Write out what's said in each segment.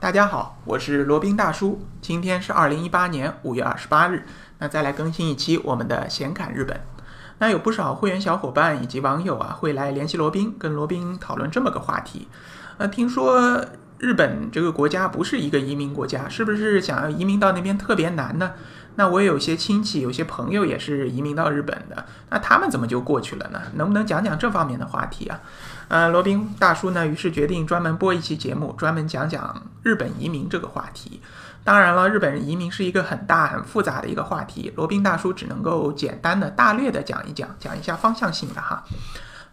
大家好，我是罗宾大叔。今天是二零一八年五月二十八日，那再来更新一期我们的闲侃日本。那有不少会员小伙伴以及网友啊，会来联系罗宾，跟罗宾讨论这么个话题。呃，听说日本这个国家不是一个移民国家，是不是想要移民到那边特别难呢？那我有些亲戚，有些朋友也是移民到日本的，那他们怎么就过去了呢？能不能讲讲这方面的话题啊？呃，罗宾大叔呢，于是决定专门播一期节目，专门讲讲日本移民这个话题。当然了，日本移民是一个很大很复杂的一个话题，罗宾大叔只能够简单的大略的讲一讲，讲一下方向性的哈。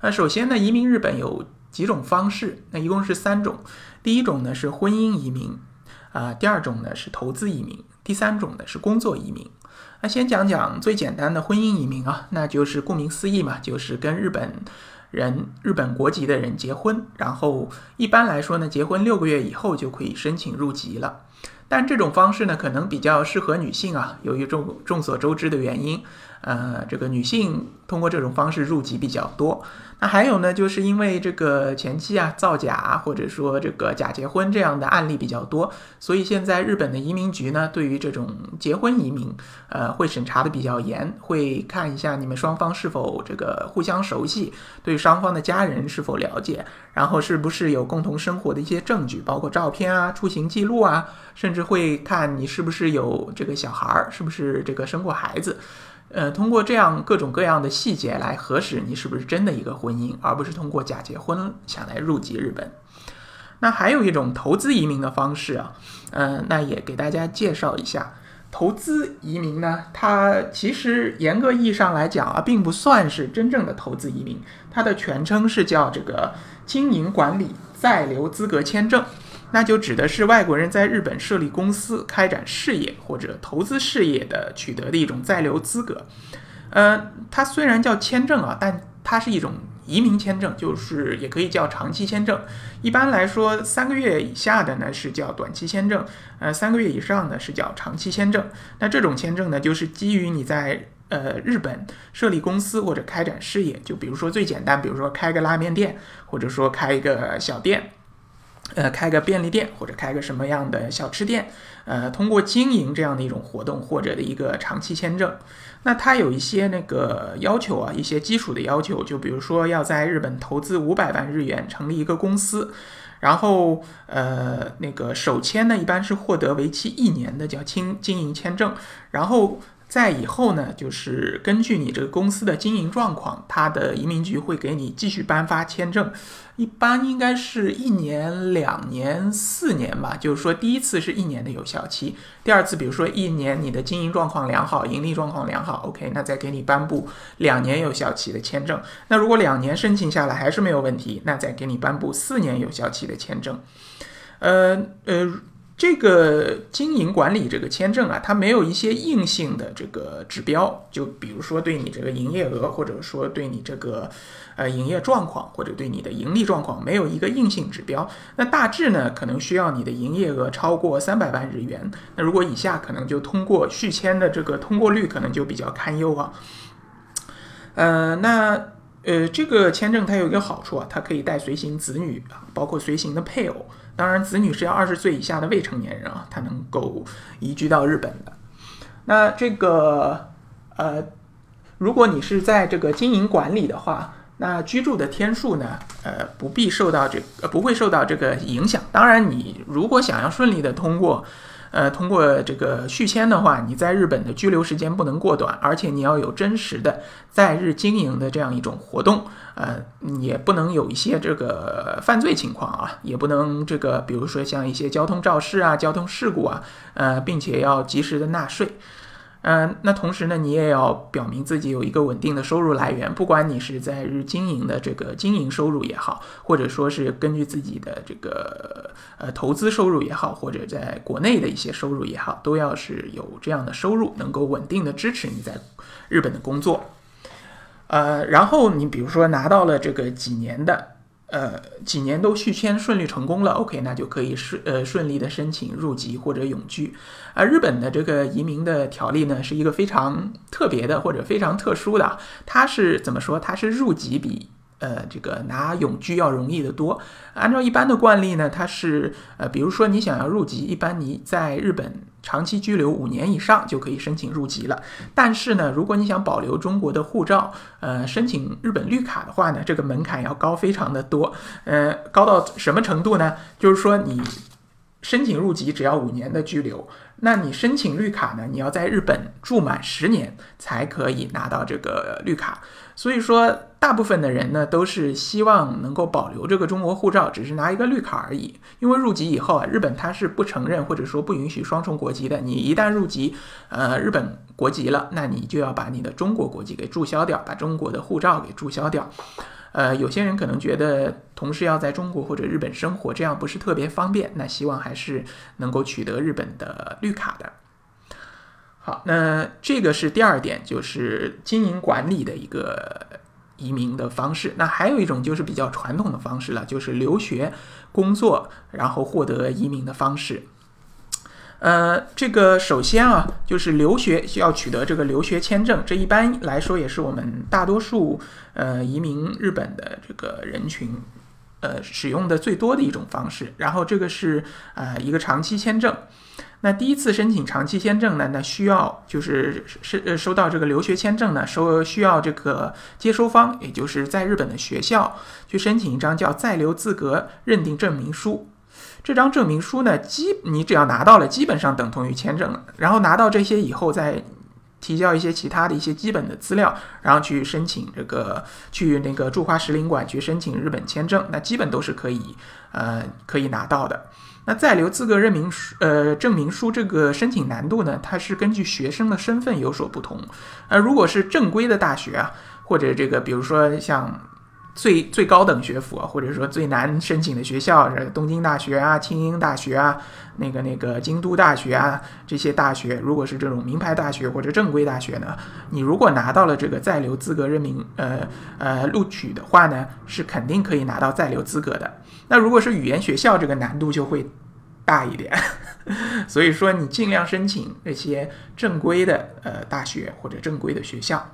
那首先呢，移民日本有几种方式，那一共是三种。第一种呢是婚姻移民，啊，第二种呢是投资移民。第三种呢是工作移民，那先讲讲最简单的婚姻移民啊，那就是顾名思义嘛，就是跟日本人、日本国籍的人结婚，然后一般来说呢，结婚六个月以后就可以申请入籍了。但这种方式呢，可能比较适合女性啊，由于众众所周知的原因，呃，这个女性通过这种方式入籍比较多。那还有呢，就是因为这个前期啊造假或者说这个假结婚这样的案例比较多，所以现在日本的移民局呢，对于这种结婚移民，呃，会审查的比较严，会看一下你们双方是否这个互相熟悉，对双方的家人是否了解，然后是不是有共同生活的一些证据，包括照片啊、出行记录啊，甚至会看你是不是有这个小孩儿，是不是这个生过孩子。呃，通过这样各种各样的细节来核实你是不是真的一个婚姻，而不是通过假结婚想来入籍日本。那还有一种投资移民的方式啊，嗯，那也给大家介绍一下。投资移民呢，它其实严格意义上来讲啊，并不算是真正的投资移民，它的全称是叫这个经营管理在留资格签证。那就指的是外国人在日本设立公司、开展事业或者投资事业的取得的一种在留资格。呃，它虽然叫签证啊，但它是一种移民签证，就是也可以叫长期签证。一般来说，三个月以下的呢是叫短期签证，呃，三个月以上的是叫长期签证。那这种签证呢，就是基于你在呃日本设立公司或者开展事业，就比如说最简单，比如说开个拉面店，或者说开一个小店。呃，开个便利店或者开个什么样的小吃店，呃，通过经营这样的一种活动或者的一个长期签证，那它有一些那个要求啊，一些基础的要求，就比如说要在日本投资五百万日元成立一个公司，然后呃，那个首签呢一般是获得为期一年的叫经经营签证，然后。在以后呢，就是根据你这个公司的经营状况，它的移民局会给你继续颁发签证，一般应该是一年、两年、四年吧。就是说，第一次是一年的有效期，第二次，比如说一年你的经营状况良好，盈利状况良好，OK，那再给你颁布两年有效期的签证。那如果两年申请下来还是没有问题，那再给你颁布四年有效期的签证。呃呃。这个经营管理这个签证啊，它没有一些硬性的这个指标，就比如说对你这个营业额，或者说对你这个呃营业状况，或者对你的盈利状况，没有一个硬性指标。那大致呢，可能需要你的营业额超过三百万日元。那如果以下，可能就通过续签的这个通过率可能就比较堪忧啊。呃，那呃这个签证它有一个好处啊，它可以带随行子女啊，包括随行的配偶。当然，子女是要二十岁以下的未成年人啊，他能够移居到日本的。那这个呃，如果你是在这个经营管理的话，那居住的天数呢，呃，不必受到这呃不会受到这个影响。当然，你如果想要顺利的通过。呃，通过这个续签的话，你在日本的居留时间不能过短，而且你要有真实的在日经营的这样一种活动，呃，也不能有一些这个犯罪情况啊，也不能这个，比如说像一些交通肇事啊、交通事故啊，呃，并且要及时的纳税。嗯，那同时呢，你也要表明自己有一个稳定的收入来源，不管你是在日经营的这个经营收入也好，或者说是根据自己的这个呃投资收入也好，或者在国内的一些收入也好，都要是有这样的收入，能够稳定的支持你在日本的工作。呃，然后你比如说拿到了这个几年的。呃，几年都续签顺利成功了，OK，那就可以顺呃顺利的申请入籍或者永居。而日本的这个移民的条例呢，是一个非常特别的或者非常特殊的，它是怎么说？它是入籍比呃，这个拿永居要容易得多。按照一般的惯例呢，它是呃，比如说你想要入籍，一般你在日本长期居留五年以上就可以申请入籍了。但是呢，如果你想保留中国的护照，呃，申请日本绿卡的话呢，这个门槛要高非常的多。呃，高到什么程度呢？就是说你申请入籍只要五年的居留，那你申请绿卡呢，你要在日本住满十年才可以拿到这个绿卡。所以说。大部分的人呢，都是希望能够保留这个中国护照，只是拿一个绿卡而已。因为入籍以后啊，日本它是不承认或者说不允许双重国籍的。你一旦入籍，呃，日本国籍了，那你就要把你的中国国籍给注销掉，把中国的护照给注销掉。呃，有些人可能觉得同事要在中国或者日本生活，这样不是特别方便，那希望还是能够取得日本的绿卡的。好，那这个是第二点，就是经营管理的一个。移民的方式，那还有一种就是比较传统的方式了，就是留学、工作，然后获得移民的方式。呃，这个首先啊，就是留学需要取得这个留学签证，这一般来说也是我们大多数呃移民日本的这个人群呃使用的最多的一种方式。然后这个是呃一个长期签证。那第一次申请长期签证呢？那需要就是是呃收到这个留学签证呢，收需要这个接收方，也就是在日本的学校去申请一张叫在留资格认定证明书。这张证明书呢，基你只要拿到了，基本上等同于签证了。然后拿到这些以后，再提交一些其他的一些基本的资料，然后去申请这个去那个驻华使领馆去申请日本签证，那基本都是可以呃可以拿到的。那在留资格认明书，呃，证明书这个申请难度呢，它是根据学生的身份有所不同。呃，如果是正规的大学啊，或者这个，比如说像最最高等学府啊，或者说最难申请的学校，是东京大学啊、庆应大学啊、那个那个京都大学啊，这些大学，如果是这种名牌大学或者正规大学呢，你如果拿到了这个在留资格认命，呃呃录取的话呢，是肯定可以拿到在留资格的。那如果是语言学校，这个难度就会大一点，所以说你尽量申请那些正规的呃大学或者正规的学校。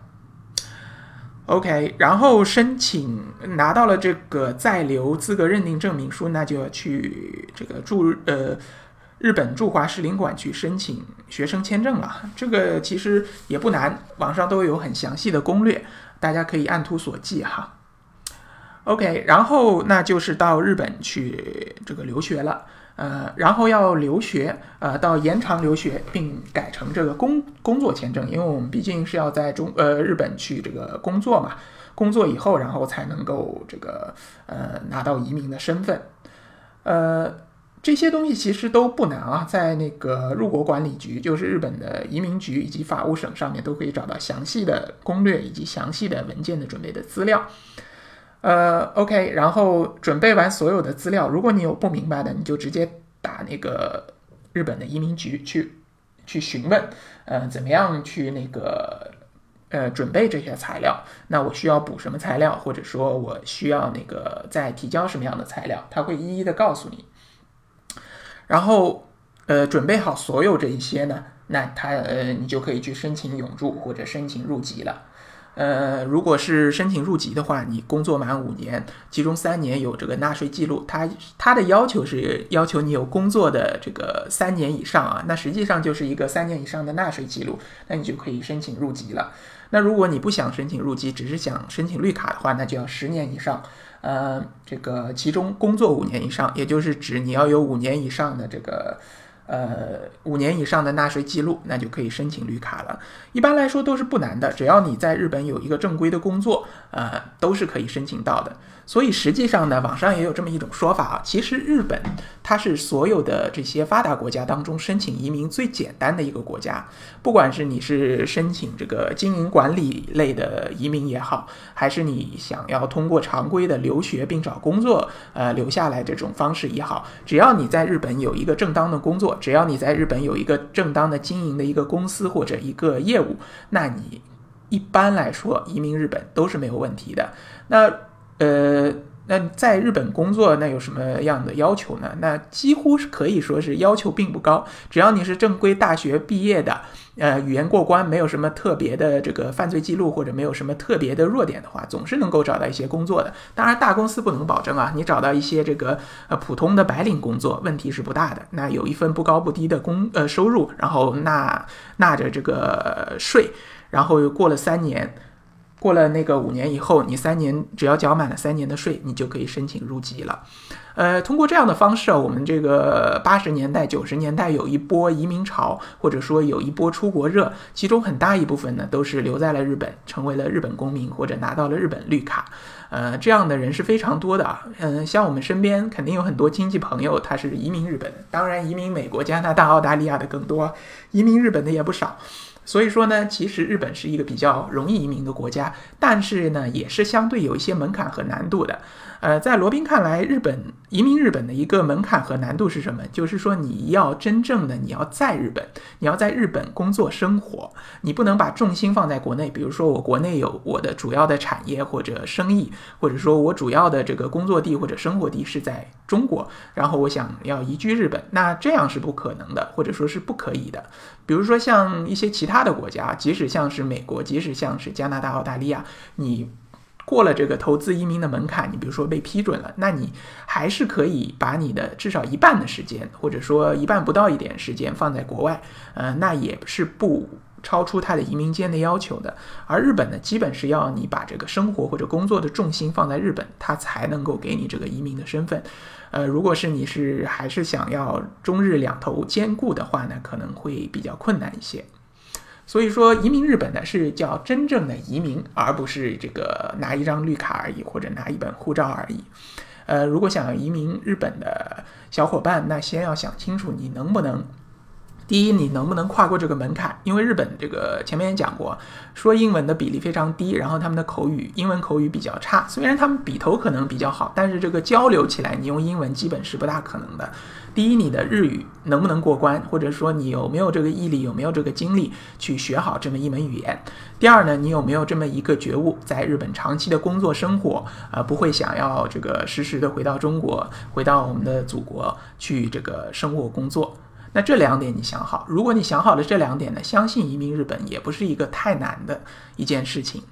OK，然后申请拿到了这个在留资格认定证明书，那就要去这个驻呃日本驻华使领馆去申请学生签证了。这个其实也不难，网上都有很详细的攻略，大家可以按图索骥哈。OK，然后那就是到日本去这个留学了，呃，然后要留学，呃，到延长留学并改成这个工工作签证，因为我们毕竟是要在中呃日本去这个工作嘛，工作以后然后才能够这个呃拿到移民的身份，呃，这些东西其实都不难啊，在那个入国管理局，就是日本的移民局以及法务省上面都可以找到详细的攻略以及详细的文件的准备的资料。呃，OK，然后准备完所有的资料，如果你有不明白的，你就直接打那个日本的移民局去去询问，呃，怎么样去那个呃准备这些材料？那我需要补什么材料，或者说我需要那个再提交什么样的材料，他会一一的告诉你。然后呃，准备好所有这一些呢，那他呃，你就可以去申请永住或者申请入籍了。呃，如果是申请入籍的话，你工作满五年，其中三年有这个纳税记录，它它的要求是要求你有工作的这个三年以上啊，那实际上就是一个三年以上的纳税记录，那你就可以申请入籍了。那如果你不想申请入籍，只是想申请绿卡的话，那就要十年以上，呃，这个其中工作五年以上，也就是指你要有五年以上的这个。呃，五年以上的纳税记录，那就可以申请绿卡了。一般来说都是不难的，只要你在日本有一个正规的工作，呃，都是可以申请到的。所以实际上呢，网上也有这么一种说法啊，其实日本它是所有的这些发达国家当中申请移民最简单的一个国家。不管是你是申请这个经营管理类的移民也好，还是你想要通过常规的留学并找工作，呃，留下来这种方式也好，只要你在日本有一个正当的工作，只要你在日本有一个正当的经营的一个公司或者一个业务，那你一般来说移民日本都是没有问题的。那呃，那在日本工作，那有什么样的要求呢？那几乎是可以说是要求并不高，只要你是正规大学毕业的，呃，语言过关，没有什么特别的这个犯罪记录或者没有什么特别的弱点的话，总是能够找到一些工作的。当然，大公司不能保证啊，你找到一些这个呃普通的白领工作，问题是不大的。那有一份不高不低的工呃收入，然后纳纳着这个税，然后又过了三年。过了那个五年以后，你三年只要缴满了三年的税，你就可以申请入籍了。呃，通过这样的方式啊，我们这个八十年代、九十年代有一波移民潮，或者说有一波出国热，其中很大一部分呢都是留在了日本，成为了日本公民或者拿到了日本绿卡。呃，这样的人是非常多的啊。嗯，像我们身边肯定有很多亲戚朋友，他是移民日本，当然移民美国、加拿大、澳大利亚的更多，移民日本的也不少。所以说呢，其实日本是一个比较容易移民的国家，但是呢，也是相对有一些门槛和难度的。呃，在罗宾看来，日本移民日本的一个门槛和难度是什么？就是说，你要真正的你要在日本，你要在日本工作生活，你不能把重心放在国内。比如说，我国内有我的主要的产业或者生意，或者说我主要的这个工作地或者生活地是在中国，然后我想要移居日本，那这样是不可能的，或者说是不可以的。比如说，像一些其他的国家，即使像是美国，即使像是加拿大、澳大利亚，你。过了这个投资移民的门槛，你比如说被批准了，那你还是可以把你的至少一半的时间，或者说一半不到一点时间放在国外，呃，那也是不超出他的移民间的要求的。而日本呢，基本是要你把这个生活或者工作的重心放在日本，他才能够给你这个移民的身份。呃，如果是你是还是想要中日两头兼顾的话呢，可能会比较困难一些。所以说，移民日本呢是叫真正的移民，而不是这个拿一张绿卡而已，或者拿一本护照而已。呃，如果想要移民日本的小伙伴，那先要想清楚你能不能。第一，你能不能跨过这个门槛？因为日本这个前面也讲过，说英文的比例非常低，然后他们的口语英文口语比较差。虽然他们笔头可能比较好，但是这个交流起来，你用英文基本是不大可能的。第一，你的日语能不能过关，或者说你有没有这个毅力，有没有这个精力去学好这么一门语言？第二呢，你有没有这么一个觉悟，在日本长期的工作生活，呃，不会想要这个时时的回到中国，回到我们的祖国去这个生活工作？那这两点你想好，如果你想好了这两点呢，相信移民日本也不是一个太难的一件事情。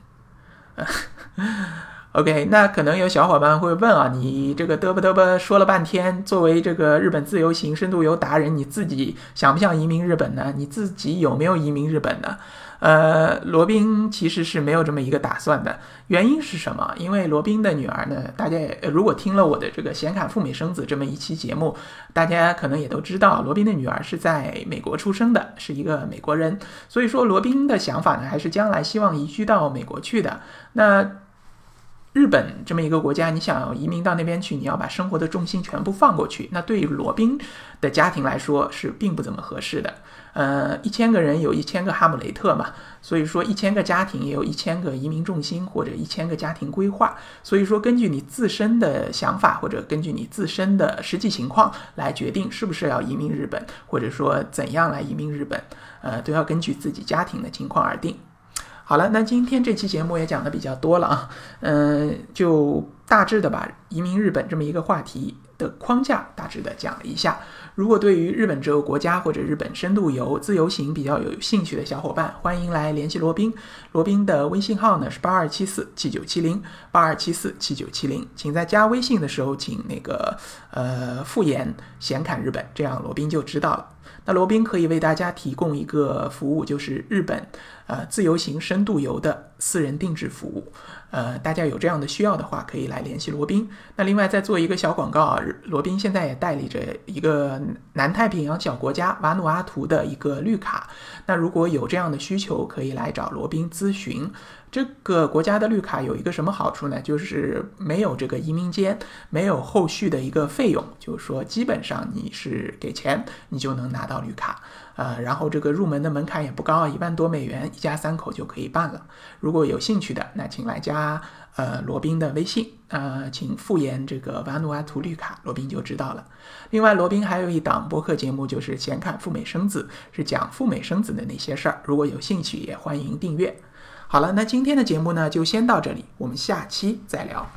OK，那可能有小伙伴会问啊，你这个嘚啵嘚啵说了半天，作为这个日本自由行深度游达人，你自己想不想移民日本呢？你自己有没有移民日本呢？呃，罗宾其实是没有这么一个打算的。原因是什么？因为罗宾的女儿呢，大家如果听了我的这个“显卡赴美生子”这么一期节目，大家可能也都知道，罗宾的女儿是在美国出生的，是一个美国人。所以说，罗宾的想法呢，还是将来希望移居到美国去的。那。日本这么一个国家，你想要移民到那边去，你要把生活的重心全部放过去，那对于罗宾的家庭来说是并不怎么合适的。呃，一千个人有一千个哈姆雷特嘛，所以说一千个家庭也有一千个移民重心或者一千个家庭规划。所以说，根据你自身的想法或者根据你自身的实际情况来决定是不是要移民日本，或者说怎样来移民日本，呃，都要根据自己家庭的情况而定。好了，那今天这期节目也讲的比较多了啊，嗯，就大致的把移民日本这么一个话题的框架大致的讲了一下。如果对于日本这个国家或者日本深度游、自由行比较有兴趣的小伙伴，欢迎来联系罗宾。罗宾的微信号呢是八二七四七九七零八二七四七九七零，请在加微信的时候，请那个呃复言显侃日本，这样罗宾就知道了。那罗宾可以为大家提供一个服务，就是日本。呃，自由行深度游的私人定制服务，呃，大家有这样的需要的话，可以来联系罗宾。那另外再做一个小广告啊，罗宾现在也代理着一个南太平洋小国家瓦努阿图的一个绿卡。那如果有这样的需求，可以来找罗宾咨询。这个国家的绿卡有一个什么好处呢？就是没有这个移民监，没有后续的一个费用，就是说基本上你是给钱，你就能拿到绿卡。呃，然后这个入门的门槛也不高，一万多美元，一家三口就可以办了。如果有兴趣的，那请来加呃罗宾的微信，呃，请复言这个瓦努阿图绿卡，罗宾就知道了。另外，罗宾还有一档播客节目，就是闲侃赴美生子，是讲赴美生子的那些事儿。如果有兴趣，也欢迎订阅。好了，那今天的节目呢，就先到这里，我们下期再聊。